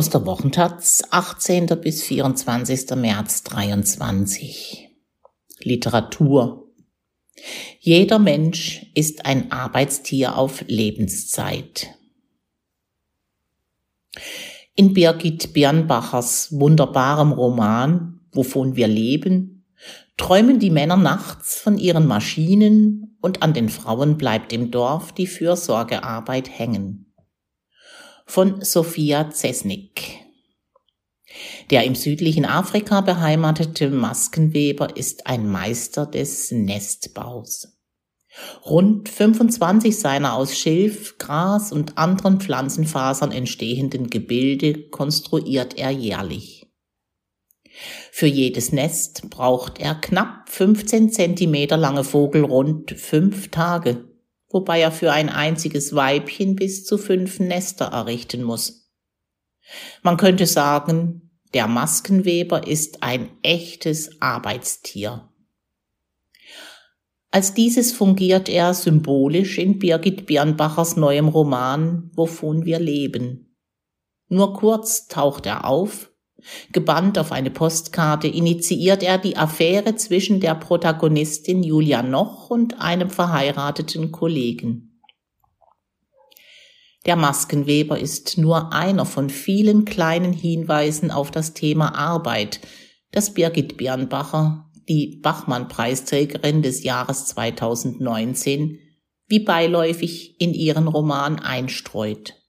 Aus der Wochentaz, 18. bis 24. März 23. Literatur. Jeder Mensch ist ein Arbeitstier auf Lebenszeit. In Birgit Birnbachers wunderbarem Roman Wovon wir leben, träumen die Männer nachts von ihren Maschinen und an den Frauen bleibt im Dorf die Fürsorgearbeit hängen von Sophia Zesnik. Der im südlichen Afrika beheimatete Maskenweber ist ein Meister des Nestbaus. Rund 25 seiner aus Schilf, Gras und anderen Pflanzenfasern entstehenden Gebilde konstruiert er jährlich. Für jedes Nest braucht er knapp 15 Zentimeter lange Vogel rund fünf Tage wobei er für ein einziges Weibchen bis zu fünf Nester errichten muss. Man könnte sagen, der Maskenweber ist ein echtes Arbeitstier. Als dieses fungiert er symbolisch in Birgit Birnbachers neuem Roman Wovon wir leben. Nur kurz taucht er auf, Gebannt auf eine Postkarte initiiert er die Affäre zwischen der Protagonistin Julia Noch und einem verheirateten Kollegen. Der Maskenweber ist nur einer von vielen kleinen Hinweisen auf das Thema Arbeit, das Birgit Birnbacher, die Bachmann-Preisträgerin des Jahres 2019, wie beiläufig in ihren Roman einstreut.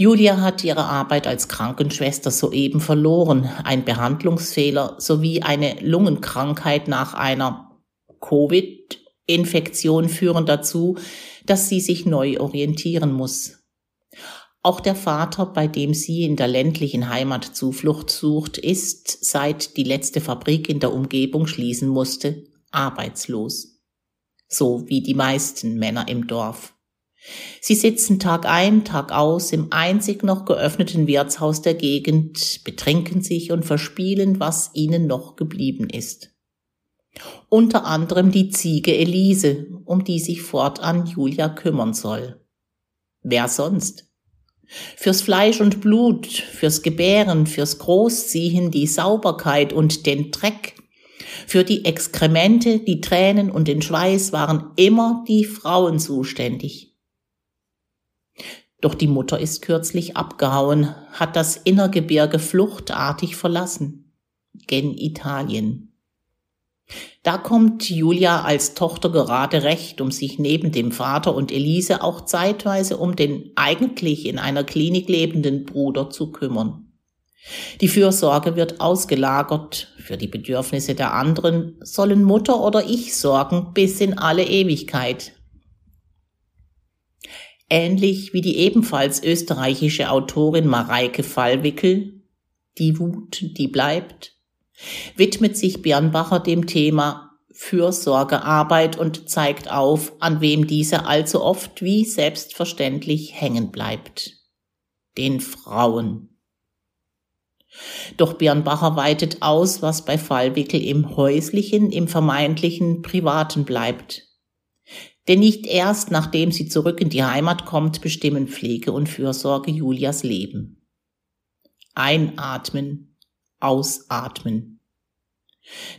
Julia hat ihre Arbeit als Krankenschwester soeben verloren. Ein Behandlungsfehler sowie eine Lungenkrankheit nach einer Covid-Infektion führen dazu, dass sie sich neu orientieren muss. Auch der Vater, bei dem sie in der ländlichen Heimat Zuflucht sucht, ist, seit die letzte Fabrik in der Umgebung schließen musste, arbeitslos. So wie die meisten Männer im Dorf. Sie sitzen Tag ein, Tag aus im einzig noch geöffneten Wirtshaus der Gegend, betrinken sich und verspielen, was ihnen noch geblieben ist. Unter anderem die Ziege Elise, um die sich fortan Julia kümmern soll. Wer sonst? Fürs Fleisch und Blut, fürs Gebären, fürs Großziehen, die Sauberkeit und den Dreck, für die Exkremente, die Tränen und den Schweiß waren immer die Frauen zuständig. Doch die Mutter ist kürzlich abgehauen, hat das Innergebirge fluchtartig verlassen. Gen Italien. Da kommt Julia als Tochter gerade recht, um sich neben dem Vater und Elise auch zeitweise um den eigentlich in einer Klinik lebenden Bruder zu kümmern. Die Fürsorge wird ausgelagert, für die Bedürfnisse der anderen sollen Mutter oder ich sorgen bis in alle Ewigkeit, Ähnlich wie die ebenfalls österreichische Autorin Mareike Fallwickel, Die Wut, die bleibt, widmet sich Birnbacher dem Thema Fürsorgearbeit und zeigt auf, an wem diese allzu oft wie selbstverständlich hängen bleibt. Den Frauen. Doch Birnbacher weitet aus, was bei Fallwickel im häuslichen, im vermeintlichen Privaten bleibt. Denn nicht erst nachdem sie zurück in die Heimat kommt, bestimmen Pflege und Fürsorge Julias Leben. Einatmen, ausatmen.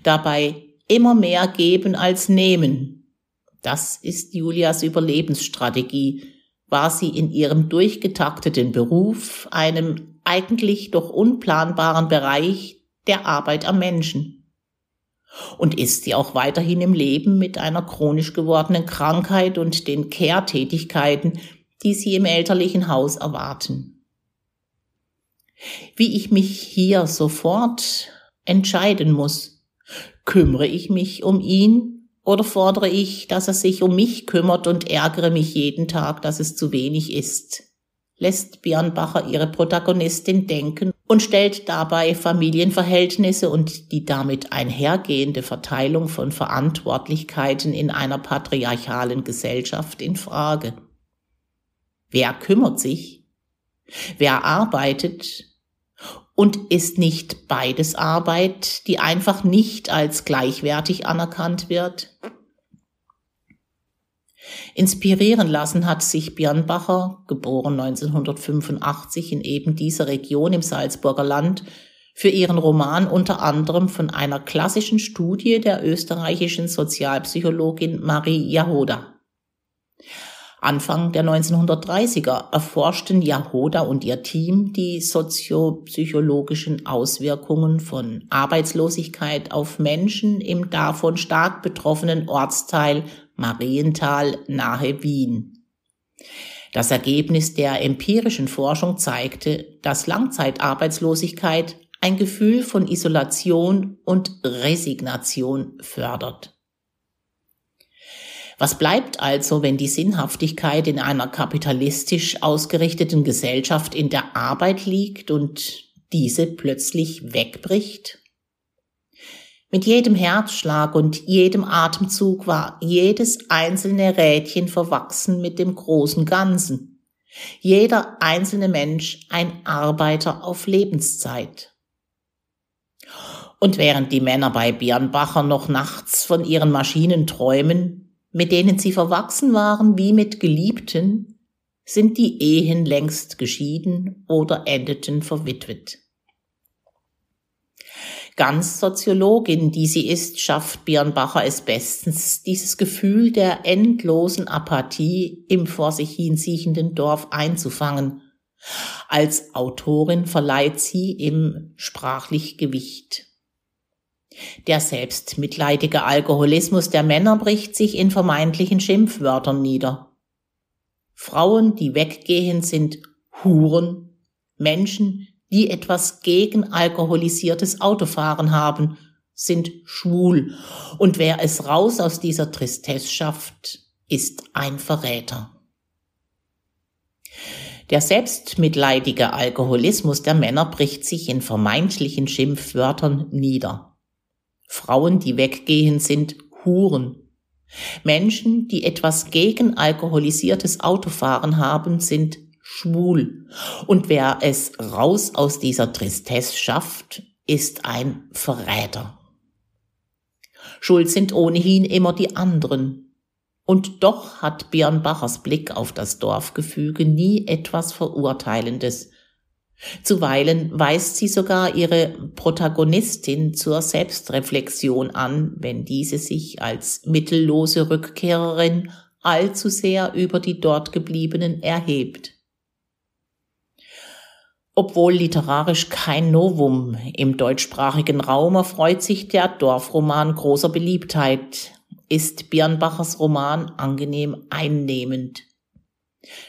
Dabei immer mehr geben als nehmen. Das ist Julias Überlebensstrategie, war sie in ihrem durchgetakteten Beruf, einem eigentlich doch unplanbaren Bereich der Arbeit am Menschen und ist sie auch weiterhin im Leben mit einer chronisch gewordenen Krankheit und den Kehrtätigkeiten, die sie im elterlichen Haus erwarten. Wie ich mich hier sofort entscheiden muss, kümmere ich mich um ihn oder fordere ich, dass er sich um mich kümmert und ärgere mich jeden Tag, dass es zu wenig ist? Lässt Birnbacher ihre Protagonistin denken und stellt dabei Familienverhältnisse und die damit einhergehende Verteilung von Verantwortlichkeiten in einer patriarchalen Gesellschaft in Frage. Wer kümmert sich? Wer arbeitet? Und ist nicht beides Arbeit, die einfach nicht als gleichwertig anerkannt wird? Inspirieren lassen hat sich Birnbacher, geboren 1985 in eben dieser Region im Salzburger Land, für ihren Roman unter anderem von einer klassischen Studie der österreichischen Sozialpsychologin Marie Jahoda. Anfang der 1930er erforschten Jahoda und ihr Team die soziopsychologischen Auswirkungen von Arbeitslosigkeit auf Menschen im davon stark betroffenen Ortsteil Marienthal nahe Wien. Das Ergebnis der empirischen Forschung zeigte, dass Langzeitarbeitslosigkeit ein Gefühl von Isolation und Resignation fördert. Was bleibt also, wenn die Sinnhaftigkeit in einer kapitalistisch ausgerichteten Gesellschaft in der Arbeit liegt und diese plötzlich wegbricht? Mit jedem Herzschlag und jedem Atemzug war jedes einzelne Rädchen verwachsen mit dem großen Ganzen. Jeder einzelne Mensch ein Arbeiter auf Lebenszeit. Und während die Männer bei Birnbacher noch nachts von ihren Maschinen träumen, mit denen sie verwachsen waren wie mit Geliebten, sind die Ehen längst geschieden oder endeten verwitwet. Ganz Soziologin, die sie ist, schafft Birnbacher es bestens, dieses Gefühl der endlosen Apathie im vor sich hinsiechenden Dorf einzufangen. Als Autorin verleiht sie ihm sprachlich Gewicht. Der selbstmitleidige Alkoholismus der Männer bricht sich in vermeintlichen Schimpfwörtern nieder. Frauen, die weggehen, sind Huren, Menschen, die etwas gegen alkoholisiertes Autofahren haben, sind schwul, und wer es raus aus dieser Tristesse schafft, ist ein Verräter. Der selbstmitleidige Alkoholismus der Männer bricht sich in vermeintlichen Schimpfwörtern nieder. Frauen, die weggehen, sind Huren. Menschen, die etwas gegen alkoholisiertes Autofahren haben, sind schwul. Und wer es raus aus dieser Tristesse schafft, ist ein Verräter. Schuld sind ohnehin immer die anderen. Und doch hat Björn Bachers Blick auf das Dorfgefüge nie etwas Verurteilendes, Zuweilen weist sie sogar ihre Protagonistin zur Selbstreflexion an, wenn diese sich als mittellose Rückkehrerin allzu sehr über die dort gebliebenen erhebt. Obwohl literarisch kein Novum im deutschsprachigen Raum erfreut sich der Dorfroman großer Beliebtheit, ist Birnbachers Roman angenehm einnehmend.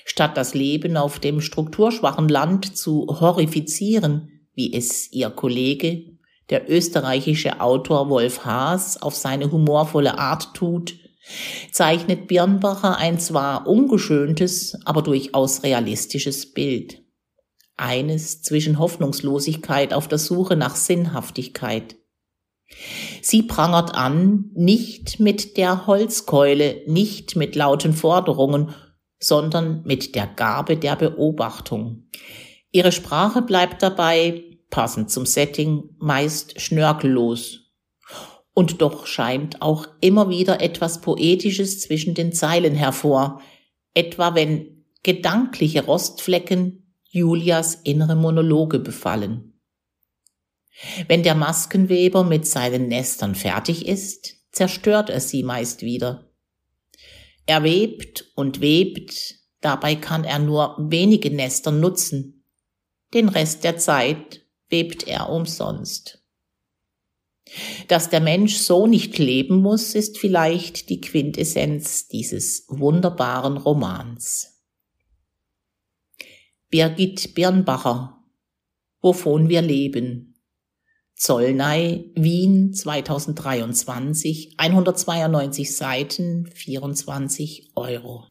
Statt das Leben auf dem strukturschwachen Land zu horrifizieren, wie es ihr Kollege, der österreichische Autor Wolf Haas, auf seine humorvolle Art tut, zeichnet Birnbacher ein zwar ungeschöntes, aber durchaus realistisches Bild. Eines zwischen Hoffnungslosigkeit auf der Suche nach Sinnhaftigkeit. Sie prangert an, nicht mit der Holzkeule, nicht mit lauten Forderungen, sondern mit der Gabe der Beobachtung. Ihre Sprache bleibt dabei, passend zum Setting, meist schnörkellos. Und doch scheint auch immer wieder etwas Poetisches zwischen den Zeilen hervor, etwa wenn gedankliche Rostflecken Julias innere Monologe befallen. Wenn der Maskenweber mit seinen Nestern fertig ist, zerstört er sie meist wieder. Er webt und webt, dabei kann er nur wenige Nester nutzen. Den Rest der Zeit webt er umsonst. Dass der Mensch so nicht leben muss, ist vielleicht die Quintessenz dieses wunderbaren Romans. Birgit Birnbacher Wovon wir leben Zollnei, Wien 2023, 192 Seiten, 24 Euro.